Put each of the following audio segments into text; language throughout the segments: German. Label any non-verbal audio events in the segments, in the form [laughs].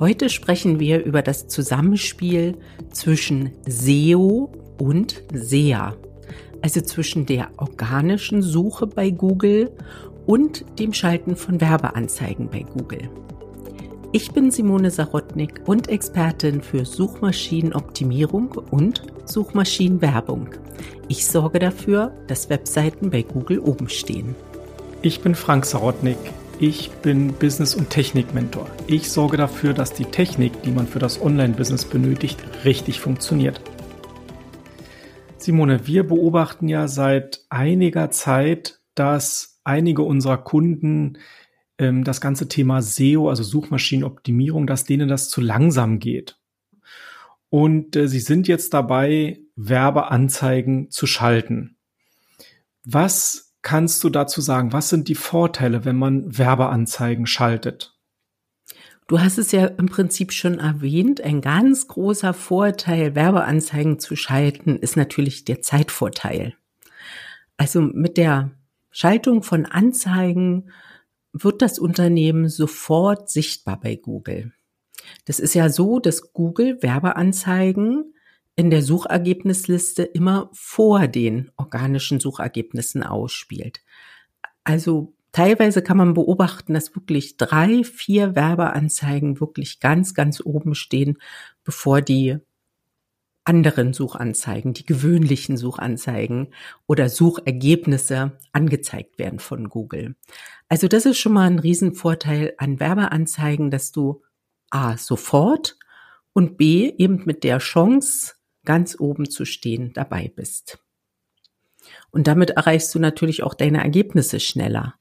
Heute sprechen wir über das Zusammenspiel zwischen SEO und SEA, also zwischen der organischen Suche bei Google und dem Schalten von Werbeanzeigen bei Google. Ich bin Simone Sarotnik und Expertin für Suchmaschinenoptimierung und Suchmaschinenwerbung. Ich sorge dafür, dass Webseiten bei Google oben stehen. Ich bin Frank Sarotnik. Ich bin Business- und Technik-Mentor. Ich sorge dafür, dass die Technik, die man für das Online-Business benötigt, richtig funktioniert. Simone, wir beobachten ja seit einiger Zeit, dass einige unserer Kunden ähm, das ganze Thema SEO, also Suchmaschinenoptimierung, dass denen das zu langsam geht. Und äh, sie sind jetzt dabei, Werbeanzeigen zu schalten. Was kannst du dazu sagen? Was sind die Vorteile, wenn man Werbeanzeigen schaltet? Du hast es ja im Prinzip schon erwähnt. Ein ganz großer Vorteil, Werbeanzeigen zu schalten, ist natürlich der Zeitvorteil. Also mit der Schaltung von Anzeigen wird das Unternehmen sofort sichtbar bei Google. Das ist ja so, dass Google Werbeanzeigen in der Suchergebnisliste immer vor den organischen Suchergebnissen ausspielt. Also teilweise kann man beobachten, dass wirklich drei, vier Werbeanzeigen wirklich ganz, ganz oben stehen, bevor die anderen Suchanzeigen, die gewöhnlichen Suchanzeigen oder Suchergebnisse angezeigt werden von Google. Also das ist schon mal ein Riesenvorteil an Werbeanzeigen, dass du A sofort und B eben mit der Chance, ganz oben zu stehen, dabei bist. Und damit erreichst du natürlich auch deine Ergebnisse schneller.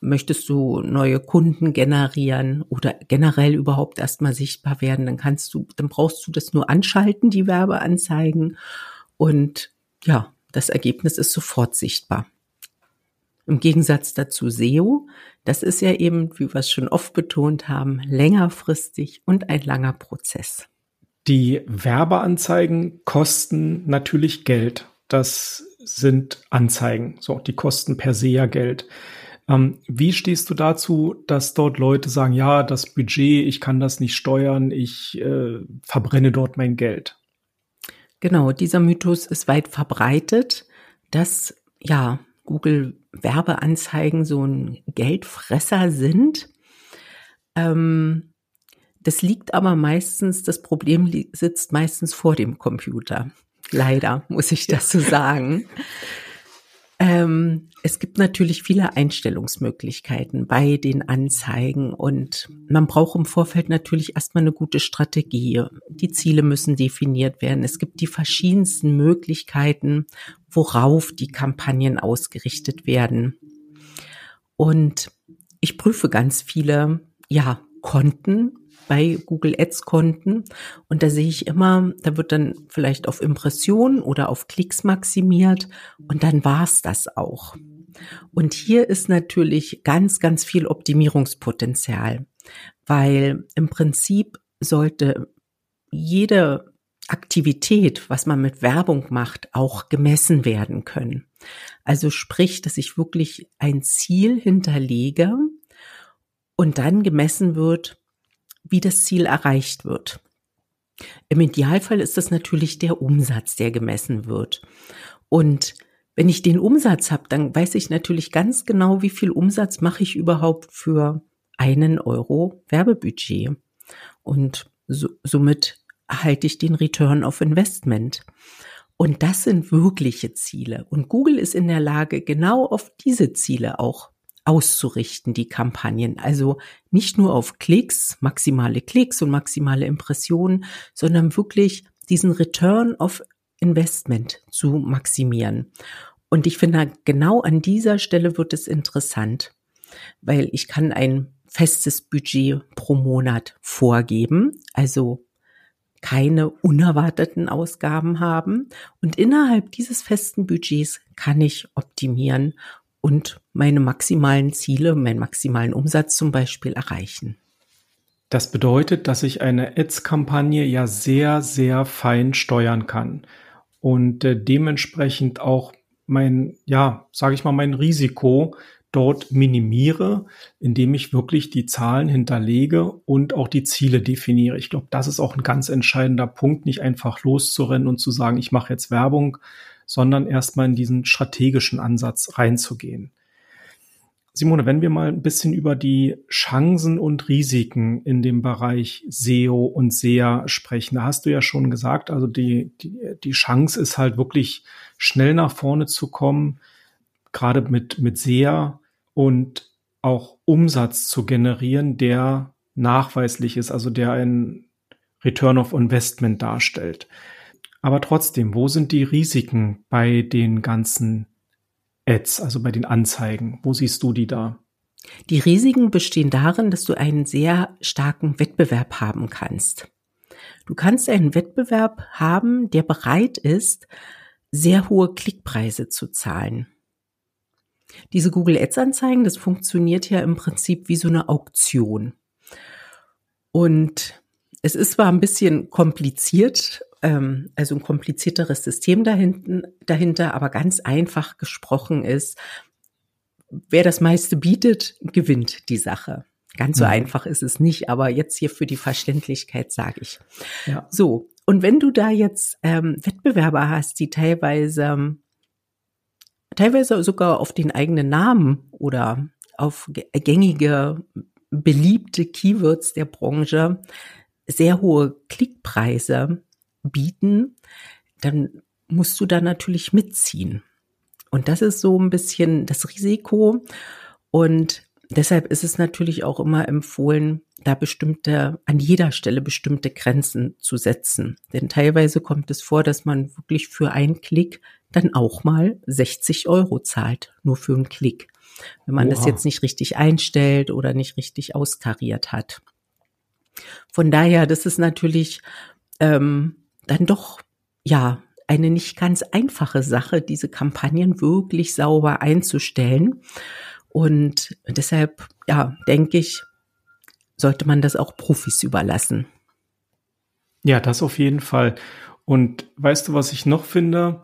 Möchtest du neue Kunden generieren oder generell überhaupt erstmal sichtbar werden, dann kannst du, dann brauchst du das nur anschalten, die Werbeanzeigen. Und ja, das Ergebnis ist sofort sichtbar. Im Gegensatz dazu SEO, das ist ja eben, wie wir es schon oft betont haben, längerfristig und ein langer Prozess. Die Werbeanzeigen kosten natürlich Geld. Das sind Anzeigen. So, die kosten per se ja Geld. Ähm, wie stehst du dazu, dass dort Leute sagen, ja, das Budget, ich kann das nicht steuern, ich äh, verbrenne dort mein Geld? Genau, dieser Mythos ist weit verbreitet, dass ja Google Werbeanzeigen so ein Geldfresser sind. Ähm, das liegt aber meistens, das Problem sitzt meistens vor dem Computer. Leider, muss ich das so sagen. Ähm, es gibt natürlich viele Einstellungsmöglichkeiten bei den Anzeigen und man braucht im Vorfeld natürlich erstmal eine gute Strategie. Die Ziele müssen definiert werden. Es gibt die verschiedensten Möglichkeiten, worauf die Kampagnen ausgerichtet werden. Und ich prüfe ganz viele, ja, Konten bei Google Ads Konten und da sehe ich immer, da wird dann vielleicht auf Impressionen oder auf Klicks maximiert und dann war's das auch. Und hier ist natürlich ganz, ganz viel Optimierungspotenzial, weil im Prinzip sollte jede Aktivität, was man mit Werbung macht, auch gemessen werden können. Also sprich, dass ich wirklich ein Ziel hinterlege und dann gemessen wird, wie das Ziel erreicht wird. Im Idealfall ist das natürlich der Umsatz, der gemessen wird. Und wenn ich den Umsatz habe, dann weiß ich natürlich ganz genau, wie viel Umsatz mache ich überhaupt für einen Euro Werbebudget. Und so, somit erhalte ich den Return of Investment. Und das sind wirkliche Ziele. Und Google ist in der Lage, genau auf diese Ziele auch auszurichten, die Kampagnen. Also nicht nur auf Klicks, maximale Klicks und maximale Impressionen, sondern wirklich diesen Return of Investment zu maximieren. Und ich finde, genau an dieser Stelle wird es interessant, weil ich kann ein festes Budget pro Monat vorgeben, also keine unerwarteten Ausgaben haben. Und innerhalb dieses festen Budgets kann ich optimieren und meine maximalen Ziele, meinen maximalen Umsatz zum Beispiel erreichen. Das bedeutet, dass ich eine Ads-Kampagne ja sehr, sehr fein steuern kann und äh, dementsprechend auch mein, ja, sage ich mal, mein Risiko dort minimiere, indem ich wirklich die Zahlen hinterlege und auch die Ziele definiere. Ich glaube, das ist auch ein ganz entscheidender Punkt, nicht einfach loszurennen und zu sagen, ich mache jetzt Werbung, sondern erstmal in diesen strategischen Ansatz reinzugehen. Simone, wenn wir mal ein bisschen über die Chancen und Risiken in dem Bereich SEO und SEA sprechen, da hast du ja schon gesagt, also die, die, die Chance ist halt wirklich schnell nach vorne zu kommen, gerade mit, mit SEA und auch Umsatz zu generieren, der nachweislich ist, also der ein Return of Investment darstellt. Aber trotzdem, wo sind die Risiken bei den ganzen Ads, also bei den Anzeigen? Wo siehst du die da? Die Risiken bestehen darin, dass du einen sehr starken Wettbewerb haben kannst. Du kannst einen Wettbewerb haben, der bereit ist, sehr hohe Klickpreise zu zahlen. Diese Google Ads Anzeigen, das funktioniert ja im Prinzip wie so eine Auktion. Und es ist zwar ein bisschen kompliziert, ähm, also ein komplizierteres System dahinten, dahinter, aber ganz einfach gesprochen ist, wer das meiste bietet, gewinnt die Sache. Ganz so mhm. einfach ist es nicht, aber jetzt hier für die Verständlichkeit sage ich. Ja. So, und wenn du da jetzt ähm, Wettbewerber hast, die teilweise, teilweise sogar auf den eigenen Namen oder auf gängige, beliebte Keywords der Branche sehr hohe Klickpreise bieten, dann musst du da natürlich mitziehen. Und das ist so ein bisschen das Risiko. Und deshalb ist es natürlich auch immer empfohlen, da bestimmte, an jeder Stelle bestimmte Grenzen zu setzen. Denn teilweise kommt es vor, dass man wirklich für einen Klick dann auch mal 60 Euro zahlt, nur für einen Klick. Wenn man Oha. das jetzt nicht richtig einstellt oder nicht richtig austariert hat. Von daher, das ist natürlich ähm, dann doch, ja, eine nicht ganz einfache Sache, diese Kampagnen wirklich sauber einzustellen. Und deshalb, ja, denke ich, sollte man das auch Profis überlassen. Ja, das auf jeden Fall. Und weißt du, was ich noch finde?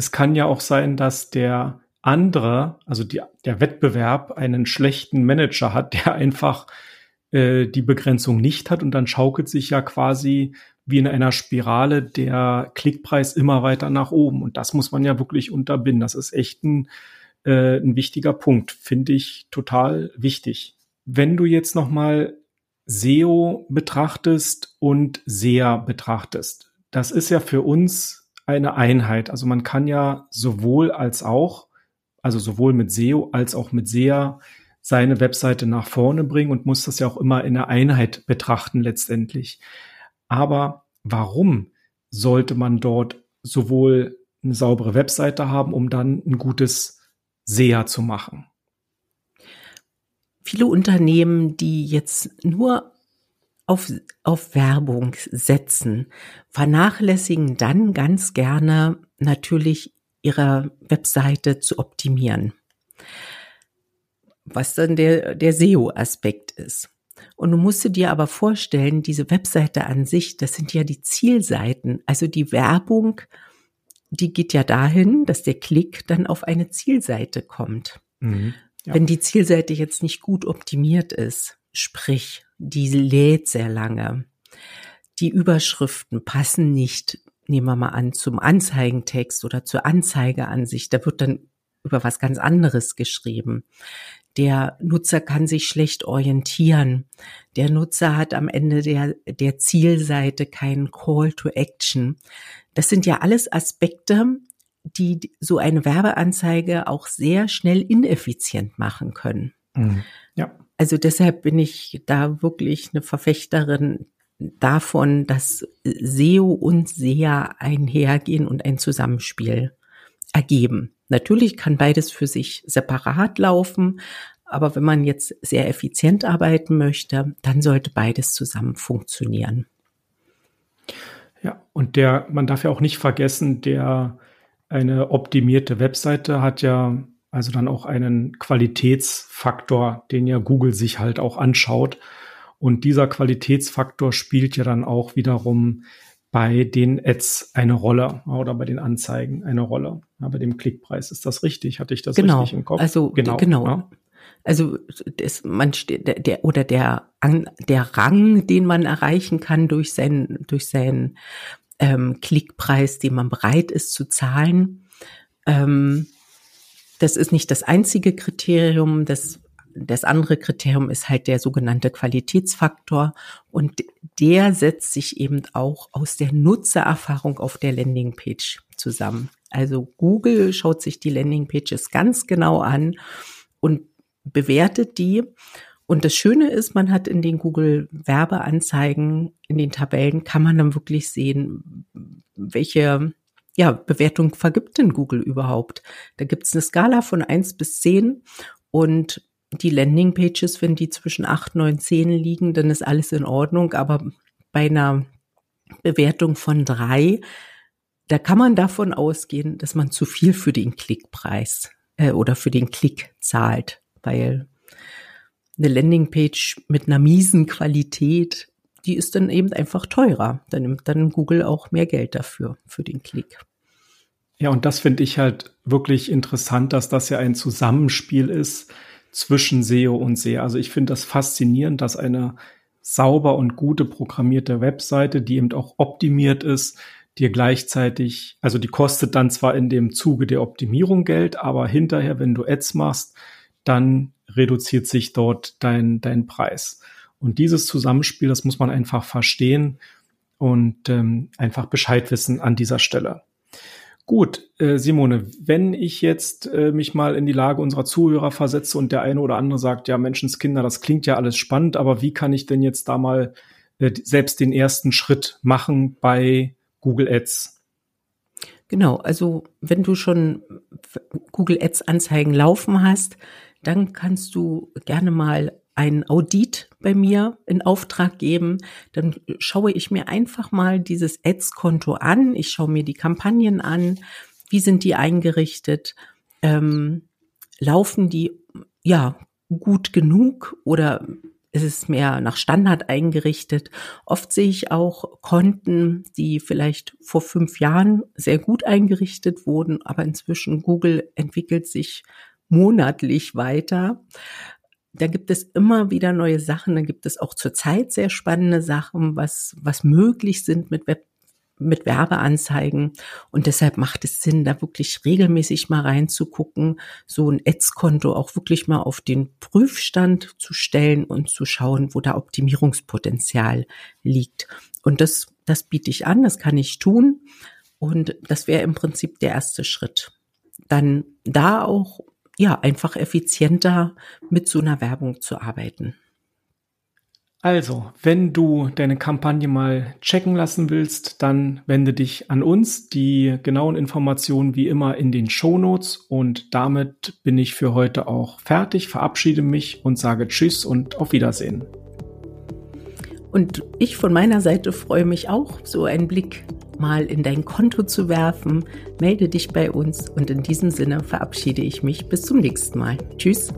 Es kann ja auch sein, dass der andere, also die, der Wettbewerb, einen schlechten Manager hat, [laughs] der einfach äh, die Begrenzung nicht hat und dann schaukelt sich ja quasi wie in einer Spirale der Klickpreis immer weiter nach oben. Und das muss man ja wirklich unterbinden. Das ist echt ein, äh, ein wichtiger Punkt, finde ich total wichtig. Wenn du jetzt noch mal SEO betrachtest und SEA betrachtest, das ist ja für uns eine Einheit. Also man kann ja sowohl als auch, also sowohl mit SEO als auch mit SEA seine Webseite nach vorne bringen und muss das ja auch immer in der Einheit betrachten letztendlich. Aber warum sollte man dort sowohl eine saubere Webseite haben, um dann ein gutes SEA zu machen? Viele Unternehmen, die jetzt nur auf, auf Werbung setzen, vernachlässigen dann ganz gerne natürlich ihre Webseite zu optimieren. Was dann der, der SEO-Aspekt ist. Und du musst dir aber vorstellen, diese Webseite an sich, das sind ja die Zielseiten. Also die Werbung, die geht ja dahin, dass der Klick dann auf eine Zielseite kommt. Mhm, ja. Wenn die Zielseite jetzt nicht gut optimiert ist, sprich, die lädt sehr lange, die Überschriften passen nicht, nehmen wir mal an, zum Anzeigentext oder zur Anzeigeansicht, da wird dann über was ganz anderes geschrieben. Der Nutzer kann sich schlecht orientieren. Der Nutzer hat am Ende der, der Zielseite keinen Call to Action. Das sind ja alles Aspekte, die so eine Werbeanzeige auch sehr schnell ineffizient machen können. Mhm. Ja. Also deshalb bin ich da wirklich eine Verfechterin davon, dass SEO und SEA einhergehen und ein Zusammenspiel ergeben. Natürlich kann beides für sich separat laufen, aber wenn man jetzt sehr effizient arbeiten möchte, dann sollte beides zusammen funktionieren. Ja, und der, man darf ja auch nicht vergessen, der eine optimierte Webseite hat ja also dann auch einen Qualitätsfaktor, den ja Google sich halt auch anschaut. Und dieser Qualitätsfaktor spielt ja dann auch wiederum bei den Ads eine Rolle oder bei den Anzeigen eine Rolle. Ja, bei dem Klickpreis ist das richtig? Hatte ich das genau. richtig im Kopf? Also genau, genau. Ja. Also das, man steht, der, der oder der der Rang, den man erreichen kann durch sein durch seinen ähm, Klickpreis, den man bereit ist zu zahlen. Ähm, das ist nicht das einzige Kriterium. Das das andere Kriterium ist halt der sogenannte Qualitätsfaktor und der setzt sich eben auch aus der Nutzererfahrung auf der Landingpage zusammen. Also Google schaut sich die Landingpages ganz genau an und bewertet die. Und das Schöne ist, man hat in den Google Werbeanzeigen, in den Tabellen, kann man dann wirklich sehen, welche ja, Bewertung vergibt denn Google überhaupt? Da gibt es eine Skala von eins bis zehn und die Landingpages, wenn die zwischen 8, 9, 10 liegen, dann ist alles in Ordnung. Aber bei einer Bewertung von drei, da kann man davon ausgehen, dass man zu viel für den Klickpreis äh, oder für den Klick zahlt, weil eine Landingpage mit einer miesen Qualität, die ist dann eben einfach teurer. Da nimmt dann Google auch mehr Geld dafür, für den Klick. Ja, und das finde ich halt wirklich interessant, dass das ja ein Zusammenspiel ist zwischen SEO und SEA. Also ich finde das faszinierend, dass eine sauber und gute programmierte Webseite, die eben auch optimiert ist, dir gleichzeitig, also die kostet dann zwar in dem Zuge der Optimierung Geld, aber hinterher, wenn du Ads machst, dann reduziert sich dort dein, dein Preis. Und dieses Zusammenspiel, das muss man einfach verstehen und ähm, einfach Bescheid wissen an dieser Stelle. Gut, äh, Simone, wenn ich jetzt äh, mich mal in die Lage unserer Zuhörer versetze und der eine oder andere sagt, ja, Menschenskinder, das klingt ja alles spannend, aber wie kann ich denn jetzt da mal äh, selbst den ersten Schritt machen bei Google Ads? Genau, also wenn du schon Google Ads Anzeigen laufen hast, dann kannst du gerne mal ein Audit bei mir in Auftrag geben, dann schaue ich mir einfach mal dieses Ads-Konto an. Ich schaue mir die Kampagnen an. Wie sind die eingerichtet? Ähm, laufen die ja gut genug oder ist es mehr nach Standard eingerichtet? Oft sehe ich auch Konten, die vielleicht vor fünf Jahren sehr gut eingerichtet wurden, aber inzwischen Google entwickelt sich monatlich weiter da gibt es immer wieder neue Sachen. Da gibt es auch zurzeit sehr spannende Sachen, was, was möglich sind mit Web, mit Werbeanzeigen. Und deshalb macht es Sinn, da wirklich regelmäßig mal reinzugucken, so ein Ads-Konto auch wirklich mal auf den Prüfstand zu stellen und zu schauen, wo da Optimierungspotenzial liegt. Und das, das biete ich an, das kann ich tun. Und das wäre im Prinzip der erste Schritt. Dann da auch ja, einfach effizienter mit so einer Werbung zu arbeiten. Also, wenn du deine Kampagne mal checken lassen willst, dann wende dich an uns. Die genauen Informationen wie immer in den Show Notes. Und damit bin ich für heute auch fertig, verabschiede mich und sage Tschüss und auf Wiedersehen. Und ich von meiner Seite freue mich auch, so einen Blick mal in dein Konto zu werfen. Melde dich bei uns und in diesem Sinne verabschiede ich mich. Bis zum nächsten Mal. Tschüss.